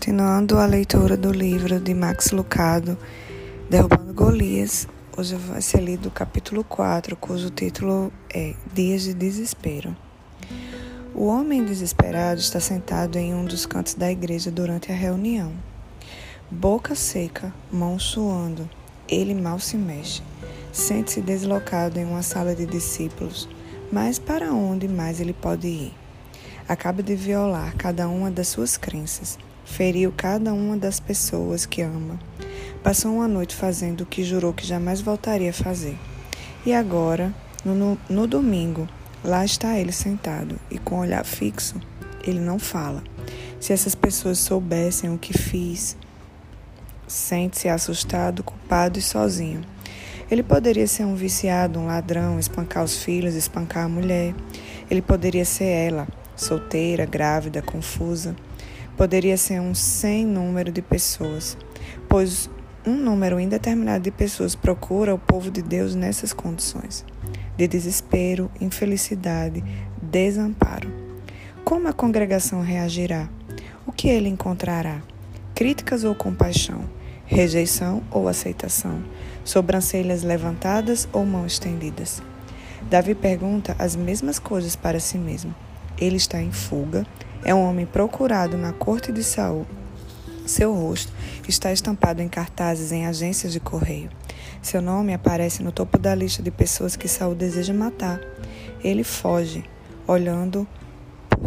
continuando a leitura do livro de Max Lucado, Derrubando Golias, hoje vai ser lido o capítulo 4, cujo título é Dias de Desespero. O homem desesperado está sentado em um dos cantos da igreja durante a reunião. Boca seca, mão suando, ele mal se mexe. Sente-se deslocado em uma sala de discípulos, mas para onde mais ele pode ir? Acaba de violar cada uma das suas crenças feriu cada uma das pessoas que ama. Passou uma noite fazendo o que jurou que jamais voltaria a fazer. E agora, no, no, domingo, lá está ele sentado e com um olhar fixo, ele não fala. Se essas pessoas soubessem o que fiz, sente-se assustado, culpado e sozinho. Ele poderia ser um viciado, um ladrão, espancar os filhos, espancar a mulher. Ele poderia ser ela, solteira, grávida, confusa poderia ser um sem número de pessoas, pois um número indeterminado de pessoas procura o povo de Deus nessas condições de desespero, infelicidade, desamparo. Como a congregação reagirá? O que ele encontrará? Críticas ou compaixão? Rejeição ou aceitação? Sobrancelhas levantadas ou mãos estendidas? Davi pergunta as mesmas coisas para si mesmo. Ele está em fuga, é um homem procurado na corte de Saul. Seu rosto está estampado em cartazes em agências de correio. Seu nome aparece no topo da lista de pessoas que Saul deseja matar. Ele foge, olhando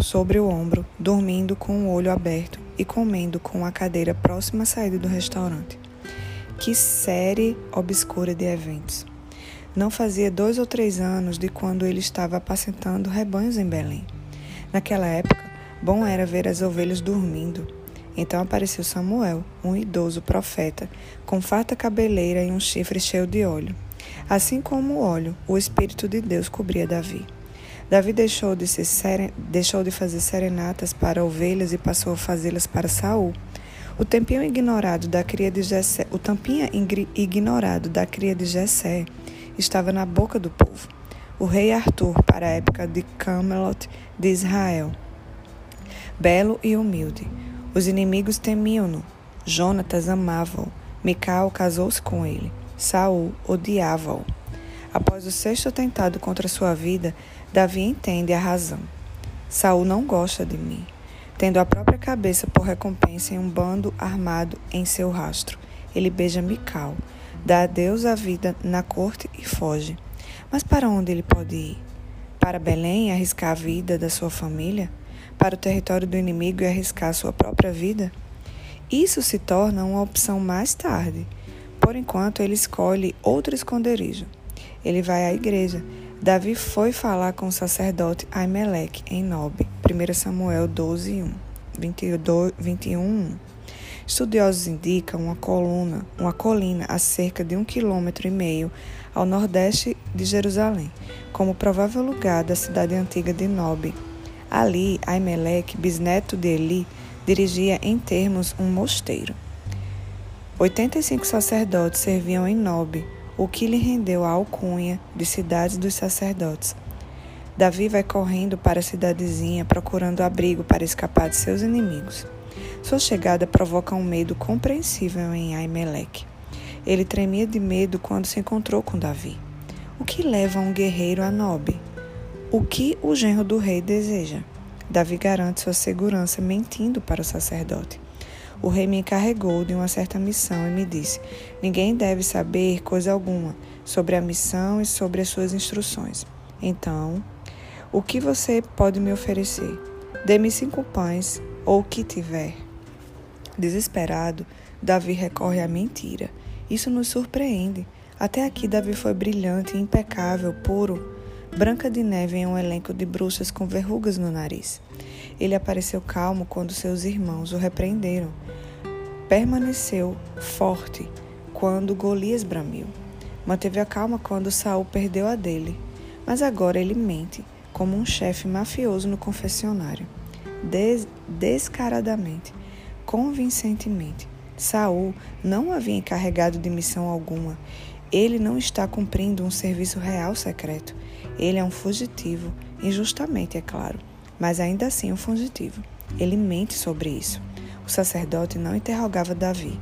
sobre o ombro, dormindo com o olho aberto e comendo com a cadeira próxima à saída do restaurante. Que série obscura de eventos! Não fazia dois ou três anos de quando ele estava apacentando rebanhos em Belém. Naquela época, Bom era ver as ovelhas dormindo. Então apareceu Samuel, um idoso profeta, com farta cabeleira e um chifre cheio de óleo. Assim como o óleo, o Espírito de Deus cobria Davi. Davi deixou de, seren... deixou de fazer serenatas para ovelhas e passou a fazê-las para Saul. O tempinho ignorado da cria de Jessé, o tampinha ignorado da cria de Jessé estava na boca do povo. O rei Arthur para a época de Camelot de Israel belo e humilde. Os inimigos temiam-no. Jonatas amava-o. Mical casou-se com ele. Saul odiava-o. Após o sexto atentado contra sua vida, Davi entende a razão. Saul não gosta de mim, tendo a própria cabeça por recompensa em um bando armado em seu rastro. Ele beija Mical, dá adeus à vida na corte e foge. Mas para onde ele pode ir? Para Belém arriscar a vida da sua família? Para o território do inimigo e arriscar sua própria vida? Isso se torna uma opção mais tarde. Por enquanto, ele escolhe outro esconderijo. Ele vai à igreja. Davi foi falar com o sacerdote Aimeleque em Nob, 1 Samuel 12, 1, 22, 21, 1. Estudiosos indicam uma coluna, uma colina a cerca de um quilômetro e meio ao nordeste de Jerusalém, como provável lugar da cidade antiga de Nob, Ali, Aimeleque, bisneto de Eli, dirigia em termos um mosteiro. 85 sacerdotes serviam em Nob, o que lhe rendeu a alcunha de cidade dos sacerdotes. Davi vai correndo para a cidadezinha procurando abrigo para escapar de seus inimigos. Sua chegada provoca um medo compreensível em Aimeleque. Ele tremia de medo quando se encontrou com Davi. O que leva um guerreiro a Nob? O que o genro do rei deseja? Davi garante sua segurança mentindo para o sacerdote. O rei me encarregou de uma certa missão e me disse: Ninguém deve saber coisa alguma sobre a missão e sobre as suas instruções. Então, o que você pode me oferecer? Dê-me cinco pães ou o que tiver. Desesperado, Davi recorre à mentira. Isso nos surpreende. Até aqui, Davi foi brilhante, impecável, puro Branca de Neve em um elenco de bruxas com verrugas no nariz. Ele apareceu calmo quando seus irmãos o repreenderam. Permaneceu forte quando Golias bramiu. Manteve a calma quando Saul perdeu a dele. Mas agora ele mente, como um chefe mafioso no confessionário. Des descaradamente, convincentemente. Saul não havia encarregado de missão alguma. Ele não está cumprindo um serviço real secreto. Ele é um fugitivo, injustamente, é claro, mas ainda assim um fugitivo. Ele mente sobre isso. O sacerdote não interrogava Davi.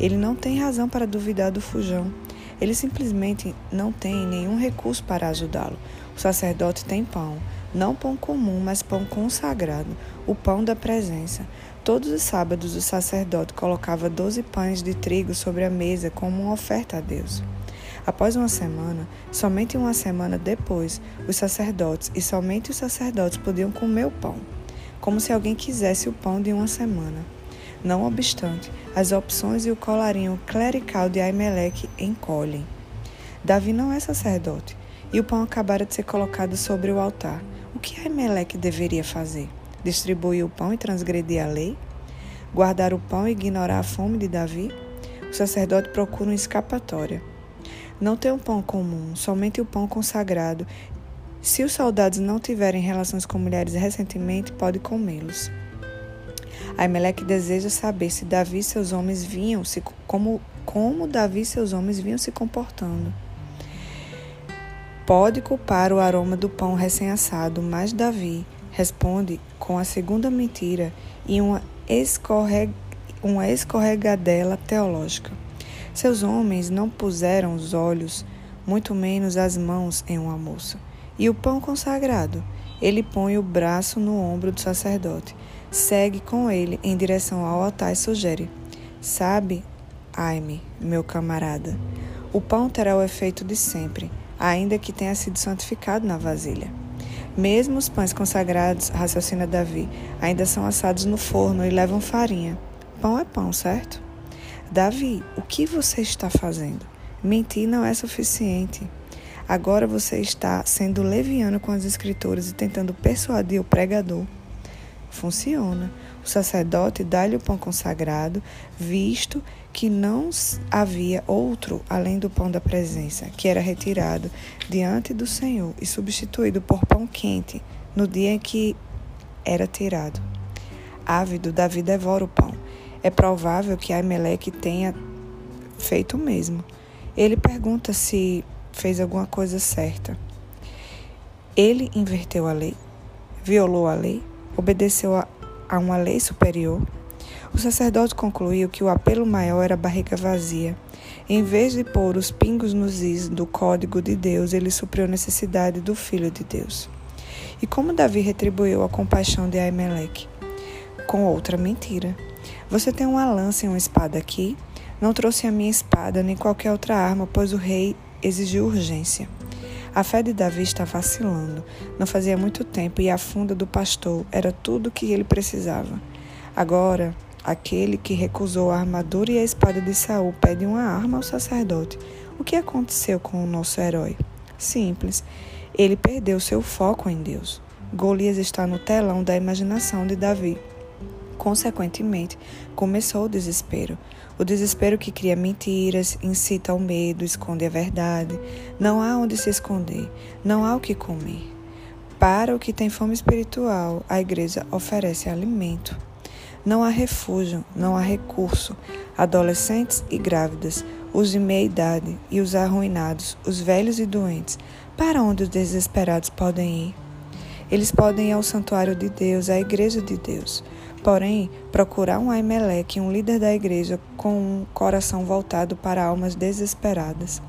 Ele não tem razão para duvidar do fujão. Ele simplesmente não tem nenhum recurso para ajudá-lo. O sacerdote tem pão, não pão comum, mas pão consagrado, o pão da presença. Todos os sábados o sacerdote colocava doze pães de trigo sobre a mesa como uma oferta a Deus. Após uma semana, somente uma semana depois, os sacerdotes e somente os sacerdotes podiam comer o pão, como se alguém quisesse o pão de uma semana. Não obstante, as opções e o colarinho clerical de Aimeleque encolhem. Davi não é sacerdote, e o pão acabara de ser colocado sobre o altar. O que Aimeleque deveria fazer? Distribuir o pão e transgredir a lei? Guardar o pão e ignorar a fome de Davi? O sacerdote procura uma escapatória. Não tem um pão comum, somente o pão consagrado. Se os soldados não tiverem relações com mulheres recentemente, pode comê-los. Aimeleque deseja saber se Davi e seus homens vinham se como como Davi e seus homens vinham se comportando. Pode culpar o aroma do pão recém-assado, mas Davi responde com a segunda mentira e uma, escorreg uma escorregadela teológica. Seus homens não puseram os olhos, muito menos as mãos, em uma moça. E o pão consagrado? Ele põe o braço no ombro do sacerdote segue com ele em direção ao altar e sugere: Sabe, Aime, meu camarada, o pão terá o efeito de sempre, ainda que tenha sido santificado na vasilha. Mesmo os pães consagrados, raciocina Davi, ainda são assados no forno e levam farinha. Pão é pão, certo? Davi, o que você está fazendo? Mentir não é suficiente. Agora você está sendo leviano com as escrituras e tentando persuadir o pregador funciona. O sacerdote dá-lhe o pão consagrado, visto que não havia outro além do pão da presença, que era retirado diante do Senhor e substituído por pão quente no dia em que era tirado. Ávido, Davi devora o pão. É provável que Aimeleque tenha feito o mesmo. Ele pergunta se fez alguma coisa certa. Ele inverteu a lei? Violou a lei? obedeceu a, a uma lei superior, o sacerdote concluiu que o apelo maior era a barriga vazia. Em vez de pôr os pingos nos is do código de Deus, ele supriu a necessidade do Filho de Deus. E como Davi retribuiu a compaixão de Aimeleque? Com outra mentira. Você tem uma lança e uma espada aqui? Não trouxe a minha espada nem qualquer outra arma, pois o rei exigiu urgência. A fé de Davi está vacilando. Não fazia muito tempo e a funda do pastor era tudo o que ele precisava. Agora, aquele que recusou a armadura e a espada de Saul pede uma arma ao sacerdote. O que aconteceu com o nosso herói? Simples. Ele perdeu seu foco em Deus. Golias está no telão da imaginação de Davi. Consequentemente, começou o desespero. O desespero que cria mentiras, incita ao medo, esconde a verdade. Não há onde se esconder, não há o que comer. Para o que tem fome espiritual, a igreja oferece alimento. Não há refúgio, não há recurso. Adolescentes e grávidas, os de meia idade e os arruinados, os velhos e doentes, para onde os desesperados podem ir? Eles podem ir ao santuário de Deus, à igreja de Deus. Porém, procurar um Aimeleque, um líder da igreja, com um coração voltado para almas desesperadas.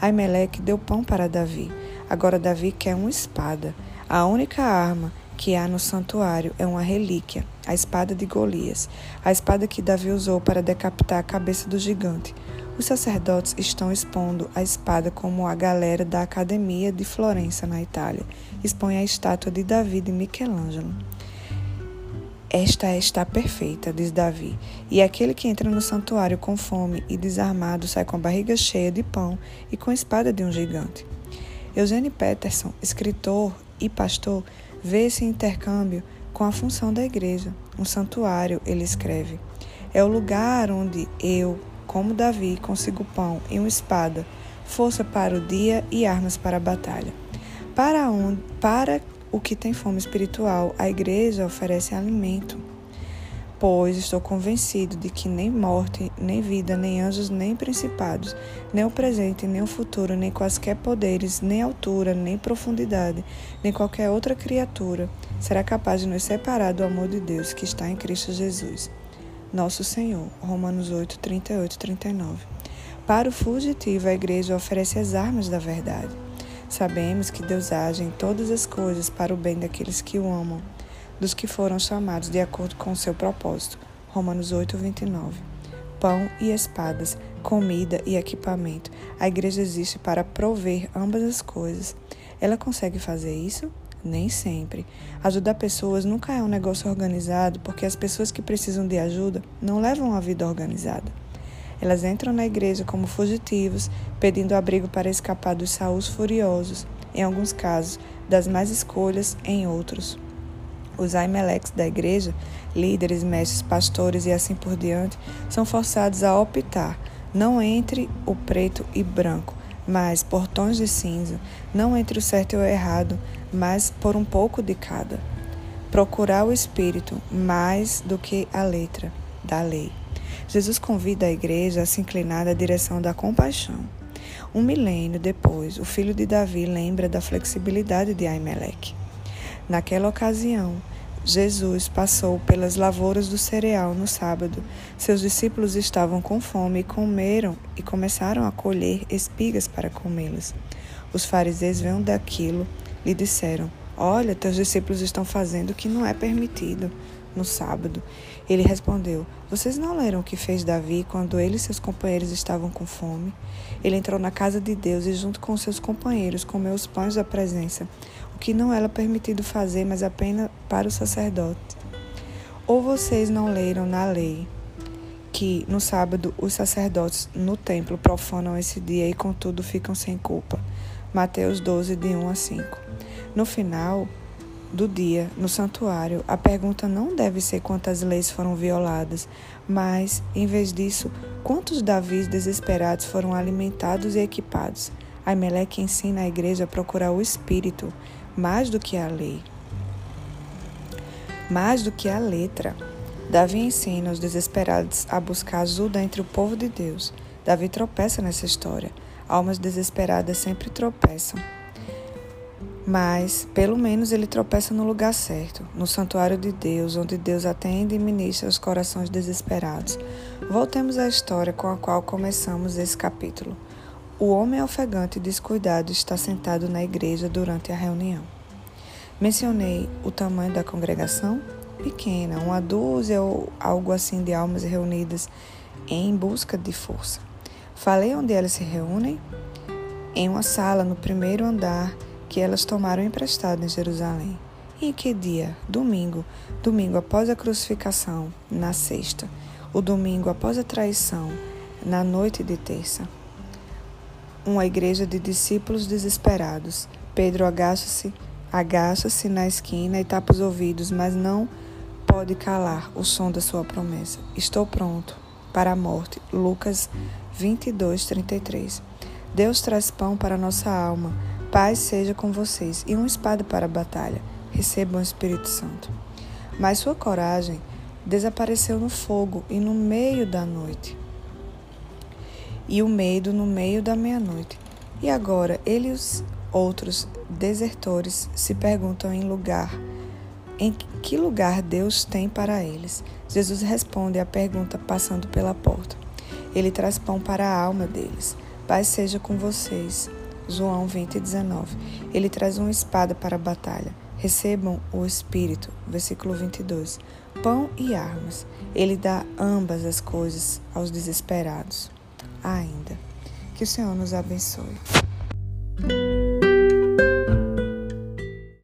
Aimeleque deu pão para Davi. Agora Davi quer uma espada. A única arma que há no santuário é uma relíquia, a espada de Golias, a espada que Davi usou para decapitar a cabeça do gigante. Os sacerdotes estão expondo a espada como a galera da Academia de Florença, na Itália, expõe a estátua de Davi de Michelangelo. Esta está perfeita, diz Davi, e aquele que entra no santuário com fome e desarmado sai com a barriga cheia de pão e com a espada de um gigante. Eugênio Peterson, escritor e pastor, vê esse intercâmbio com a função da igreja. Um santuário, ele escreve, é o lugar onde eu, como Davi, consigo pão e uma espada, força para o dia e armas para a batalha. Para, onde, para o que tem fome espiritual, a igreja oferece alimento. Pois estou convencido de que nem morte, nem vida, nem anjos, nem principados, nem o presente, nem o futuro, nem quaisquer poderes, nem altura, nem profundidade, nem qualquer outra criatura será capaz de nos separar do amor de Deus que está em Cristo Jesus. nosso Senhor. Romanos 8, 38 39. Para o fugitivo, a igreja oferece as armas da verdade. Sabemos que Deus age em todas as coisas para o bem daqueles que o amam, dos que foram chamados de acordo com o seu propósito. Romanos 8, 29. Pão e espadas, comida e equipamento. A igreja existe para prover ambas as coisas. Ela consegue fazer isso? Nem sempre. Ajudar pessoas nunca é um negócio organizado, porque as pessoas que precisam de ajuda não levam uma vida organizada. Elas entram na igreja como fugitivos, pedindo abrigo para escapar dos saús furiosos, em alguns casos, das más escolhas em outros. Os Aimeleques da igreja, líderes, mestres, pastores e assim por diante, são forçados a optar não entre o preto e branco, mas por tons de cinza, não entre o certo e o errado, mas por um pouco de cada. Procurar o espírito mais do que a letra da lei. Jesus convida a igreja a se inclinar na direção da compaixão. Um milênio depois, o filho de Davi lembra da flexibilidade de Aimeleque. Naquela ocasião, Jesus passou pelas lavouras do cereal no sábado. Seus discípulos estavam com fome e comeram e começaram a colher espigas para comê-las. Os fariseus, vendo daquilo, lhe disseram: Olha, teus discípulos estão fazendo o que não é permitido no sábado. Ele respondeu: Vocês não leram o que fez Davi quando ele e seus companheiros estavam com fome? Ele entrou na casa de Deus e, junto com seus companheiros, comeu os pães da presença que não era permitido fazer, mas apenas para o sacerdote. Ou vocês não leram na lei que no sábado os sacerdotes no templo profanam esse dia e contudo ficam sem culpa. Mateus 12, de 1 a 5. No final do dia, no santuário, a pergunta não deve ser quantas leis foram violadas, mas, em vez disso, quantos Davis desesperados foram alimentados e equipados. Aimeleque ensina a igreja a procurar o Espírito mais do que a lei, mais do que a letra. Davi ensina os desesperados a buscar ajuda entre o povo de Deus. Davi tropeça nessa história. Almas desesperadas sempre tropeçam. Mas, pelo menos, ele tropeça no lugar certo, no santuário de Deus, onde Deus atende e ministra os corações desesperados. Voltemos à história com a qual começamos esse capítulo. O homem ofegante e descuidado está sentado na igreja durante a reunião. Mencionei o tamanho da congregação? Pequena, uma dúzia ou algo assim de almas reunidas em busca de força. Falei onde elas se reúnem? Em uma sala no primeiro andar que elas tomaram emprestado em Jerusalém. E em que dia? Domingo. Domingo após a crucificação, na sexta. O domingo após a traição, na noite de terça uma igreja de discípulos desesperados. Pedro agacha-se, agacha-se na esquina e tapa os ouvidos, mas não pode calar o som da sua promessa. Estou pronto para a morte. Lucas 22, 33. Deus traz pão para nossa alma. Paz seja com vocês e uma espada para a batalha. Recebam o Espírito Santo. Mas sua coragem desapareceu no fogo e no meio da noite e o medo no meio da meia-noite. E agora ele e os outros desertores se perguntam em lugar em que lugar Deus tem para eles. Jesus responde à pergunta passando pela porta. Ele traz pão para a alma deles. Paz seja com vocês. João 20, 19. Ele traz uma espada para a batalha. Recebam o Espírito. Versículo 22. Pão e armas. Ele dá ambas as coisas aos desesperados ainda. Que o Senhor nos abençoe.